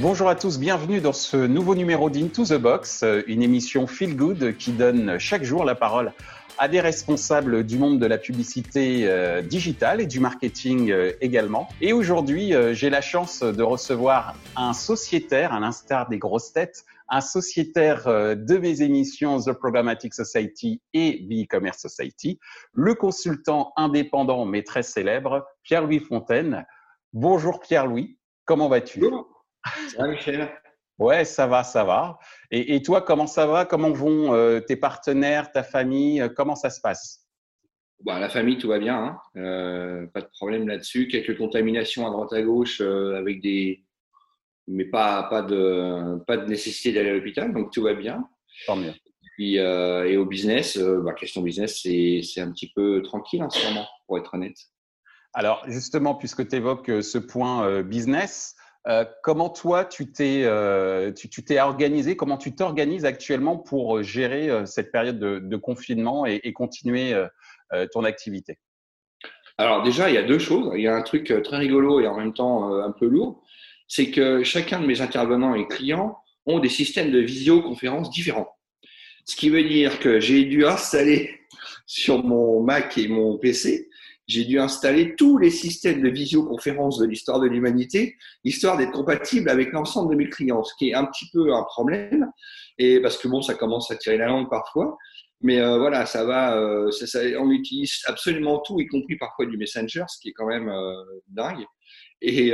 Bonjour à tous, bienvenue dans ce nouveau numéro d'Into the Box, une émission Feel Good qui donne chaque jour la parole à des responsables du monde de la publicité euh, digitale et du marketing euh, également. Et aujourd'hui, euh, j'ai la chance de recevoir un sociétaire, à l'instar des grosses têtes, un sociétaire de mes émissions The Programmatic Society et The E-Commerce Society, le consultant indépendant mais très célèbre, Pierre-Louis Fontaine. Bonjour Pierre-Louis, comment vas-tu? Ça va Michel Ouais, ça va, ça va. Et, toi, comment ça va? Comment vont euh, tes partenaires, ta famille? Euh, Comment ça se passe? Bah, La famille, tout va bien. Hein. Euh, pas de problème là-dessus. Quelques contaminations à droite à gauche avec des. Mais pas, pas, de, pas de nécessité d'aller à l'hôpital, donc tout va bien. Tant mieux. Puis, et au business, bah, question business, c'est un petit peu tranquille en ce moment, pour être honnête. Alors, justement, puisque tu évoques ce point business, euh, comment toi, tu t'es euh, tu, t'es organisé Comment tu t'organises actuellement pour euh, gérer cette période de, confinement et, continuer ton activité? Alors déjà, il y a deux choses. Il y a un truc très rigolo et en même temps un peu lourd. C'est que chacun de mes intervenants et clients ont des systèmes de visioconférence différents. Ce qui veut dire que j'ai dû installer sur mon Mac et mon PC j'ai dû installer tous les systèmes de visioconférence de l'histoire de l'humanité, histoire d'être compatible avec l'ensemble de mes clients, ce qui est un petit peu un problème, et parce que bon, ça commence à tirer la langue parfois. Mais euh, voilà, ça va. Euh, ça, on utilise absolument tout, y compris parfois du Messenger, ce qui est quand même euh, dingue. Et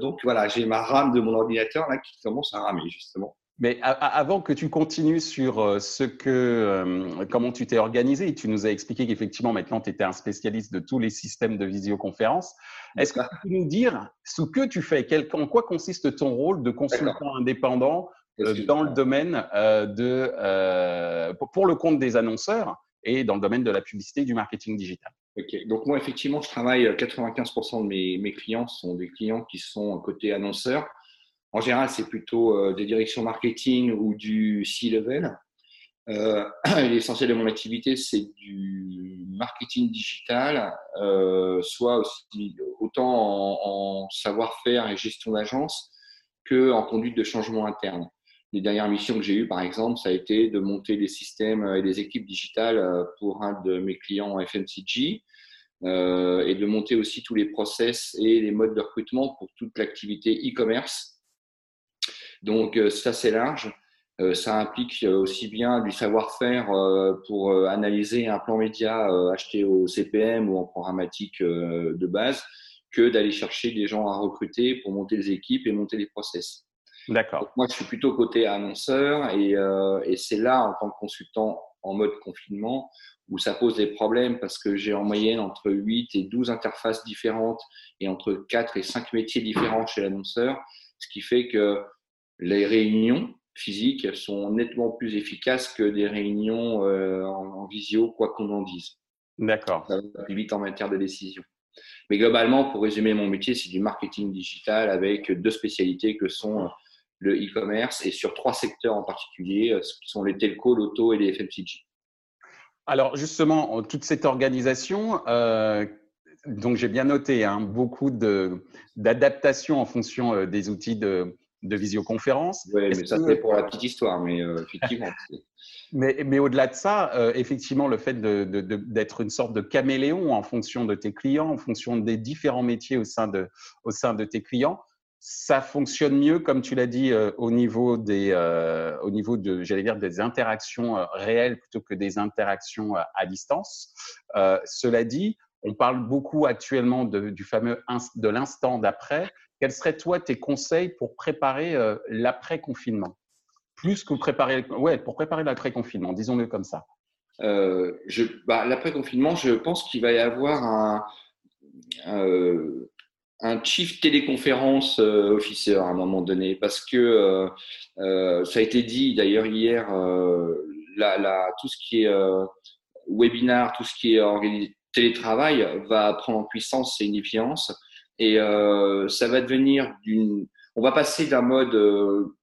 donc voilà, j'ai ma RAM de mon ordinateur là qui commence à ramer justement. Mais avant que tu continues sur euh, ce que, euh, comment tu t'es organisé, tu nous as expliqué qu'effectivement maintenant tu étais un spécialiste de tous les systèmes de visioconférence. Est-ce que tu peux nous dire ce que tu fais, en quoi consiste ton rôle de consultant indépendant euh, dans le domaine de, pour le compte des annonceurs et dans le domaine de la publicité et du marketing digital? Ok, donc moi effectivement je travaille, 95% de mes, mes clients sont des clients qui sont côté annonceurs en général, c'est plutôt euh, des directions marketing ou du C-level. Euh, l'essentiel de mon activité, c'est du marketing digital, euh, soit autant en, savoir-faire et gestion d'agence que en conduite de changement interne. Les dernières missions que j'ai eues, par exemple, ça a été de monter des systèmes et des équipes digitales pour un de mes clients FMCG et de monter aussi tous les process et les modes de recrutement pour toute l'activité e-commerce donc euh, ça, c'est large. Euh, ça implique euh, aussi bien du savoir-faire pour analyser un plan média acheté au CPM ou en programmatique de base que d'aller chercher des gens à recruter pour monter les équipes et monter les process. D'accord. Moi, je suis plutôt côté annonceur et, et c'est là, en tant que consultant en mode confinement, où ça pose des problèmes parce que j'ai en moyenne entre 8 et 12 interfaces différentes et entre 4 et 5 métiers différents chez l'annonceur, ce qui fait que les réunions physiques sont nettement plus efficaces que des réunions euh, en, visio, quoi qu'on en dise. D'accord. Ça va plus vite en matière de décision. Mais globalement, pour résumer mon métier, c'est du marketing digital avec deux spécialités que sont le e-commerce et sur trois secteurs en particulier, euh, qui sont les telcos, l'auto et les FMCG. Alors justement, toute cette organisation, euh, donc j'ai bien noté hein, beaucoup d'adaptation en fonction des outils de, de visioconférence. Oui, mais ça, c'est pour la petite histoire, mais euh, effectivement. mais, mais au-delà de ça, euh, effectivement, le fait d'être une sorte de caméléon en fonction de tes clients, en fonction des différents métiers au sein de, au sein de tes clients, ça fonctionne mieux, comme tu l'as dit, euh, au niveau des, au niveau de, j'allais dire, des interactions réelles plutôt que des interactions à distance. cela dit, on parle beaucoup actuellement du fameux de l'instant d'après. Quels seraient, toi, tes conseils pour préparer euh, l'après-confinement? Plus que préparer, ouais, pour préparer l'après-confinement, disons-le comme ça. Euh, bah, l'après-confinement, je pense qu'il va y avoir un, euh, un chief téléconférence officer à un moment donné, parce que ça a été dit d'ailleurs hier, tout ce qui est webinar, tout ce qui est télétravail va prendre en puissance et une efficience. Et euh, ça va devenir d'une. On va passer d'un mode euh,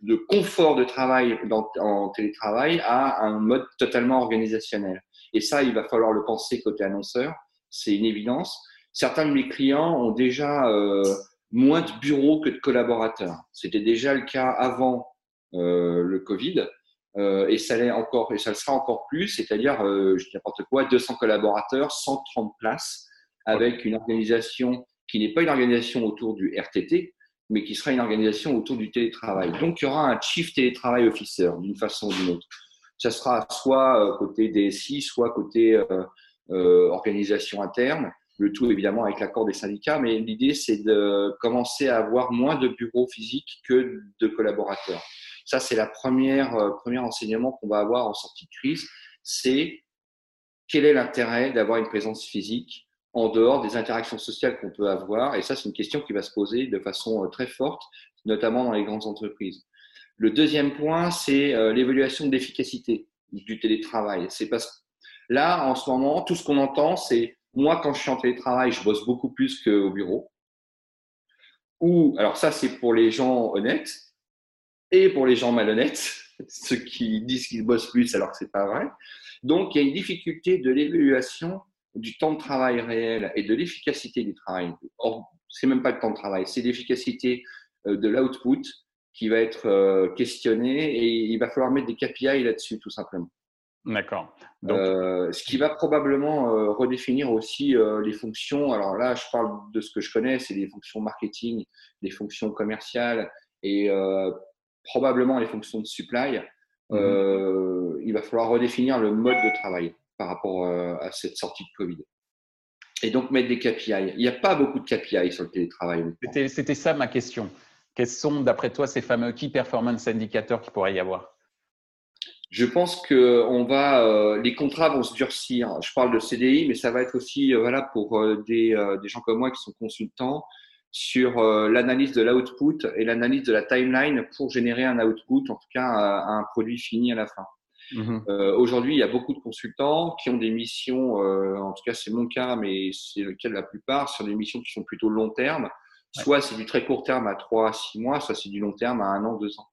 de confort de travail dans, en télétravail à un mode totalement organisationnel. Et ça, il va falloir le penser côté annonceur. C'est une évidence. Certains de mes clients ont déjà euh, moins de bureaux que de collaborateurs. C'était déjà le cas avant le Covid. Euh, et ça l'est encore et ça le sera encore plus, c'est-à-dire euh, je dis n'importe quoi, 200 collaborateurs, 130 places, avec une organisation qui n'est pas une organisation autour du RTT, mais qui sera une organisation autour du télétravail. Donc il y aura un chief télétravail officer d'une façon ou d'une autre. Ça sera soit côté DSI, soit côté organisation interne le tout évidemment avec l'accord des syndicats, mais l'idée c'est de commencer à avoir moins de bureaux physiques que de collaborateurs. Ça, c'est la première euh, premier enseignement qu'on va avoir en sortie de crise, c'est quel est l'intérêt d'avoir une présence physique en dehors des interactions sociales qu'on peut avoir? Et ça, c'est une question qui va se poser de façon euh, très forte, notamment dans les grandes entreprises. Le deuxième point, c'est euh, l'évaluation de l'efficacité du télétravail. C'est parce là, en ce moment, tout ce qu'on entend, c'est moi, quand je suis en télétravail, je bosse beaucoup plus qu'au bureau. Ou, alors ça, c'est pour les gens honnêtes et pour les gens malhonnêtes, ceux qui disent qu'ils bossent plus alors que c'est pas vrai. Donc, il y a une difficulté de l'évaluation du temps de travail réel et de l'efficacité du travail. Or, c'est même pas le temps de travail, c'est l'efficacité euh, de l'output qui va être euh, questionné et il va falloir mettre des KPI là-dessus, tout simplement. D'accord. Euh, ce qui va probablement euh, redéfinir aussi euh, les fonctions. Alors là, je parle de ce que je connais, c'est les fonctions marketing, les fonctions commerciales et probablement les fonctions de supply. Mhm. il va falloir redéfinir le mode de travail par rapport à cette sortie de Covid. Et donc mettre des KPI. Il n'y a pas beaucoup de KPI sur le télétravail. C'était ça ma question. Quels sont, d'après toi, ces fameux key performance indicators qu'il pourrait y avoir? Je pense que on va, euh, les contrats vont se durcir. Je parle de CDI, mais ça va être aussi euh, voilà pour euh, des, des, gens comme moi qui sont consultants sur l'analyse de l'output et l'analyse de la timeline pour générer un output, en tout cas un produit fini à la fin. Mmh aujourd'hui, il y a beaucoup de consultants qui ont des missions, en tout cas c'est mon cas, mais c'est le cas de la plupart, sur des missions qui sont plutôt long terme. Soit c'est du très court terme à 3 à 6 mois, soit c'est du long terme à 1 an, 2 ans.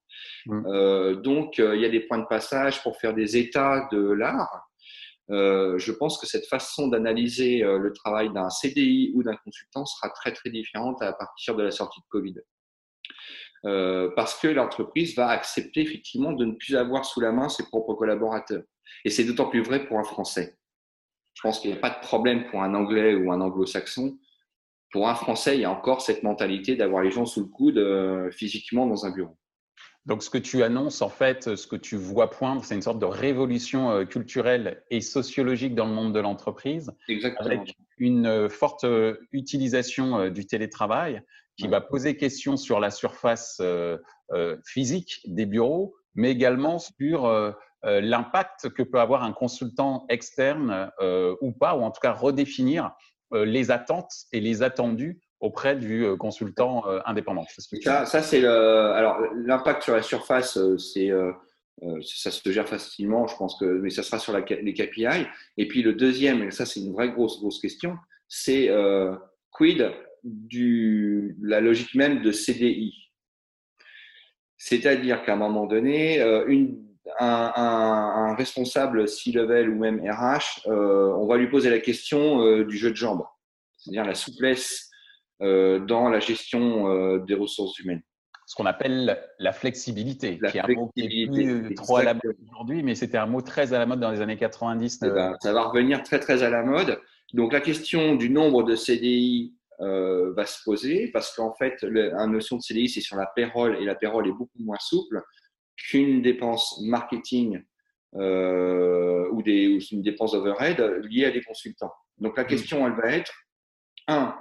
Mm. Euh, donc, euh, il y a des points de passage pour faire des états de l'art. Euh, je pense que cette façon d'analyser le travail d'un CDI ou d'un consultant sera très très différente à partir de la sortie de Covid. parce que l'entreprise va accepter effectivement de ne plus avoir sous la main ses propres collaborateurs. Et c'est d'autant plus vrai pour un Français. Je pense qu'il n'y a pas de problème pour un Anglais ou un Anglo-Saxon. Pour un Français, il y a encore cette mentalité d'avoir les gens sous le coude physiquement dans un bureau. Donc, ce que tu annonces, en fait, ce que tu vois poindre, c'est une sorte de révolution euh, culturelle et sociologique dans le monde de l'entreprise, avec une euh, forte euh, utilisation du télétravail qui va poser question sur la surface physique des bureaux, mais également sur l'impact que peut avoir un consultant externe ou pas, ou en tout cas redéfinir les attentes et les attendus auprès du euh, consultant euh, indépendant. Ça, ça c'est le. Alors, l'impact sur la surface, euh, c'est. ça se gère facilement, je pense que, mais ça sera sur la, les KPI. Et puis le deuxième, et ça c'est une vraie grosse grosse question, c'est quid du la logique même de CDI. C'est-à-dire qu'à un moment donné, une, un, un, un, responsable C-level ou même RH, on va lui poser la question du jeu de jambes, c'est-à-dire la souplesse dans la gestion euh, des ressources humaines. Ce qu'on appelle la flexibilité, qui est un mot qui est plus trop à la mode aujourd'hui, mais c'était un mot très à la mode dans les années 90. Eh ben, ça va revenir très très à la mode. Donc la question du nombre de CDI euh, va se poser parce qu'en fait, la notion de CDI, c'est sur la payroll et la payroll est beaucoup moins souple qu'une dépense marketing euh, ou, des, ou une dépense overhead liée à des consultants. Donc la mmh. question, elle va être, un,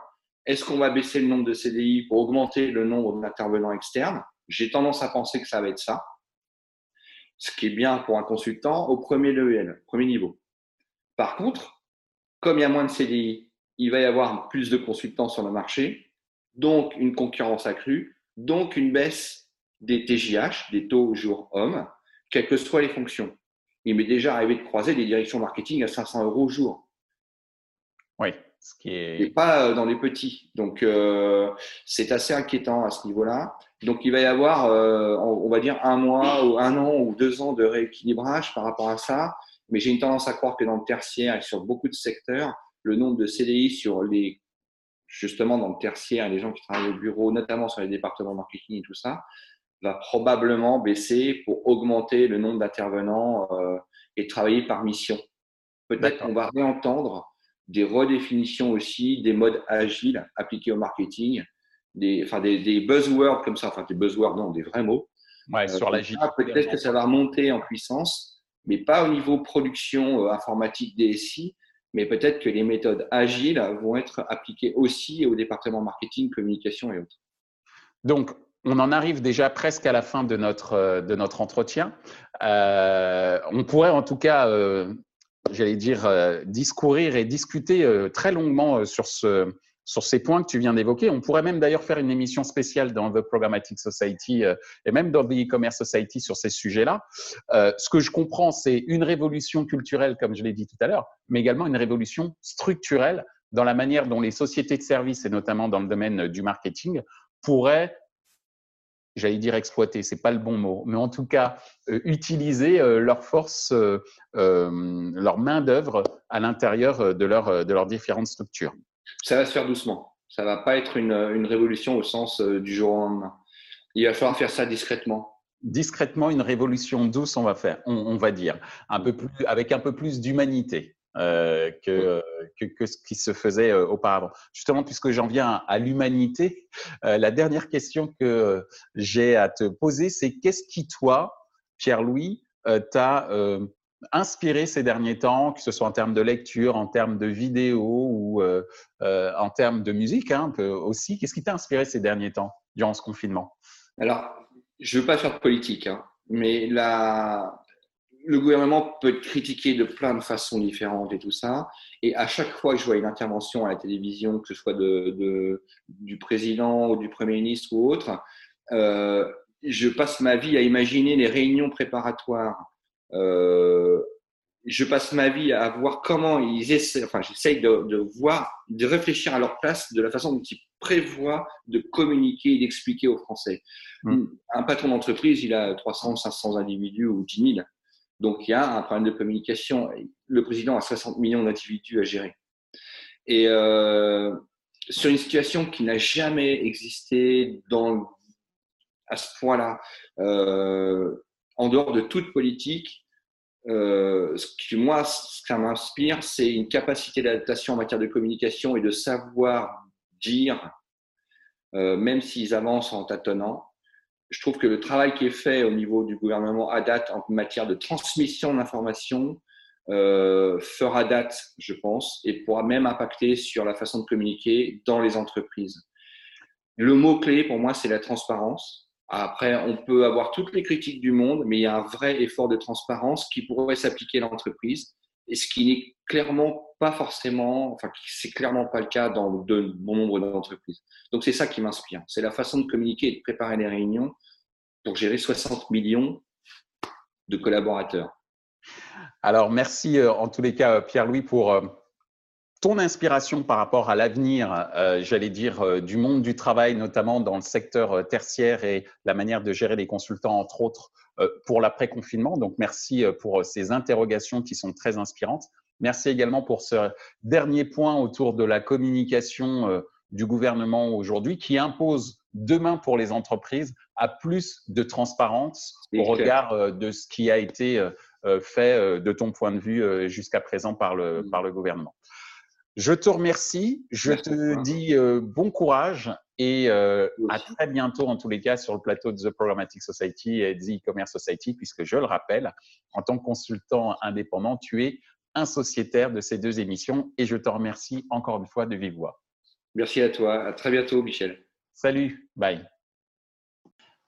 est-ce qu'on va baisser le nombre de CDI pour augmenter le nombre d'intervenants externes? J'ai tendance à penser que ça va être ça. Ce qui est bien pour un consultant au premier level, premier niveau. Par contre, comme il y a moins de CDI, il va y avoir plus de consultants sur le marché, donc une concurrence accrue, donc une baisse des TJH, des taux jour homme, quelles que soient les fonctions. Il m'est déjà arrivé de croiser des directions marketing à 500 euros au jour. Oui. Et pas euh, dans les petits. Donc, euh, c'est assez inquiétant à ce niveau-là. Donc, il va y avoir, euh, on va dire, un mois ou un an ou deux ans de rééquilibrage par rapport à ça. Mais j'ai une tendance à croire que dans le tertiaire et sur beaucoup de secteurs, le nombre de CDI sur les justement dans le tertiaire, les gens qui travaillent au bureau, notamment sur les départements marketing et tout ça, va probablement baisser pour augmenter le nombre d'intervenants euh, et travailler par mission. Peut-être qu'on va réentendre des redéfinitions aussi des modes agiles appliqués au marketing, des, enfin des, des buzzwords comme ça, enfin des buzzwords, non, des vrais mots. Ouais, sur l'agile. Peut-être que ça va remonter en puissance, mais pas au niveau production euh, informatique DSI, mais peut-être que les méthodes agiles vont être appliquées aussi au département marketing, communication et autres. Donc, on en arrive déjà presque à la fin de notre, euh, de notre entretien. Euh, on pourrait en tout cas, euh, j'allais dire, discourir et discuter très longuement sur, ce, sur ces points que tu viens d'évoquer. On pourrait même d'ailleurs faire une émission spéciale dans The Programmatic Society et même dans The E-Commerce Society sur ces sujets-là. ce que je comprends, c'est une révolution culturelle, comme je l'ai dit tout à l'heure, mais également une révolution structurelle dans la manière dont les sociétés de services, et notamment dans le domaine du marketing, pourraient j'allais dire exploiter, c'est pas le bon mot, mais en tout cas euh, utiliser euh, leur force, euh, leur main d'œuvre à l'intérieur de, leur, de leurs différentes structures. Ça va se faire doucement. Ça va pas être une, une révolution au sens du jour au lendemain. Il va falloir faire ça discrètement discrètement une révolution douce, on va faire, on, on, va dire, un peu plus, avec un peu plus d'humanité. Euh, que, que, ce qui se faisait euh, auparavant. Justement, puisque j'en viens à, l'humanité, euh, la dernière question que j'ai à te poser, c'est qu'est-ce qui, toi, Pierre-Louis, t'a inspiré ces derniers temps, que ce soit en termes de lecture, en termes de vidéo ou en termes de musique hein, aussi Qu'est-ce qui t'a inspiré ces derniers temps durant ce confinement? Alors, je ne veux pas faire de politique, hein, mais la, le gouvernement peut être critiqué de plein de façons différentes et tout ça. Et à chaque fois que je vois une intervention à la télévision, que ce soit de, du président ou du Premier ministre ou autre, euh, je passe ma vie à imaginer les réunions préparatoires. Euh, je passe ma vie à voir comment ils essaient, enfin, j'essaye de, de, voir, de réfléchir à leur place de la façon dont ils prévoient de communiquer et d'expliquer aux Français. Mmh. Un patron d'entreprise, il a 300, 500 individus ou 10 000. Donc il y a un problème de communication. Le président a 60 millions d'individus à gérer. Et euh, sur une situation qui n'a jamais existé à ce point-là, euh, en dehors de toute politique, euh, ce qui, moi, qui m'inspire, c'est une capacité d'adaptation en matière de communication et de savoir dire, même s'ils avancent en tâtonnant, je trouve que le travail qui est fait au niveau du gouvernement à date en matière de transmission d'informations euh, fera date, je pense, et pourra même impacter sur la façon de communiquer dans les entreprises. Le mot-clé pour moi, c'est la transparence. Après, on peut avoir toutes les critiques du monde, mais il y a un vrai effort de transparence qui pourrait s'appliquer à l'entreprise, et ce qui n'est clairement pas forcément, enfin, c'est clairement pas le cas dans de bon nombre d'entreprises. Donc, c'est ça qui m'inspire. C'est la façon de communiquer et de préparer les réunions pour gérer 60 millions de collaborateurs. Alors, merci euh, en tous les cas, Pierre-Louis, pour euh, ton inspiration par rapport à l'avenir, euh, j'allais dire, du monde du travail, notamment dans le secteur tertiaire et la manière de gérer les consultants, entre autres, pour l'après-confinement. Donc, merci pour ces interrogations qui sont très inspirantes. Merci également pour ce dernier point autour de la communication euh, du gouvernement aujourd'hui qui impose demain pour les entreprises à plus de transparence au regard euh, de ce qui a été euh, fait de ton point de vue jusqu'à présent par le, mm. par le gouvernement. Je te remercie, je te dis bon courage et à très bientôt en tous les cas sur le plateau de The Programmatic Society et The E-Commerce Society puisque je le rappelle, en tant que consultant indépendant, tu es un sociétaire de ces deux émissions et je te remercie encore une fois de vive voix. Merci à toi. À très bientôt, Michel. Salut. Bye.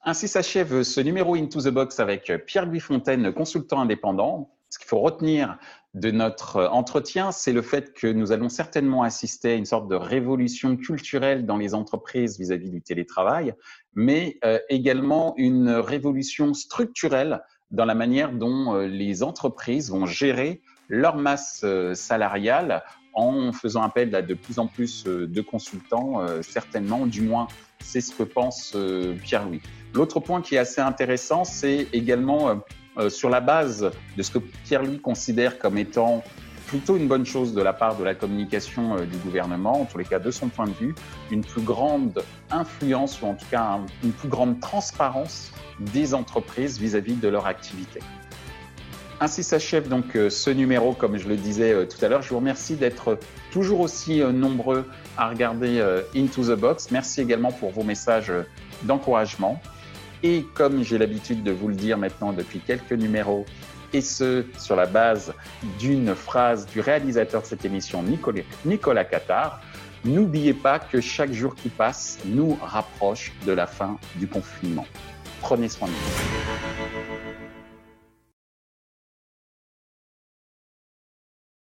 Ainsi s'achève ce numéro Into the Box avec Pierre-Louis Fontaine, consultant indépendant. Ce qu'il faut retenir de notre entretien, c'est le fait que nous allons certainement assister à une sorte de révolution culturelle dans les entreprises vis-à-vis du télétravail, mais euh, également une révolution structurelle dans la manière dont euh, les entreprises vont gérer leur masse euh, salariale en faisant appel à de plus en plus euh, de consultants, euh, certainement, du moins c'est ce que pense Pierre-Louis. L'autre point qui est assez intéressant, c'est également sur la base de ce que Pierre-Louis considère comme étant plutôt une bonne chose de la part de la communication euh, du gouvernement, en tous les cas de son point de vue, une plus grande influence ou en tout cas une plus grande transparence des entreprises vis-à-vis de leur activité. Ainsi s'achève donc euh, ce numéro, comme je le disais euh, tout à l'heure. Je vous remercie d'être toujours aussi nombreux à regarder Into the Box. Merci également pour vos messages d'encouragement. Et comme j'ai l'habitude de vous le dire maintenant depuis quelques numéros, et ce, sur la base d'une phrase du réalisateur de cette émission, Nicolas, Nicolas n'oubliez pas que chaque jour qui passe nous rapproche de la fin du confinement. Prenez soin de vous.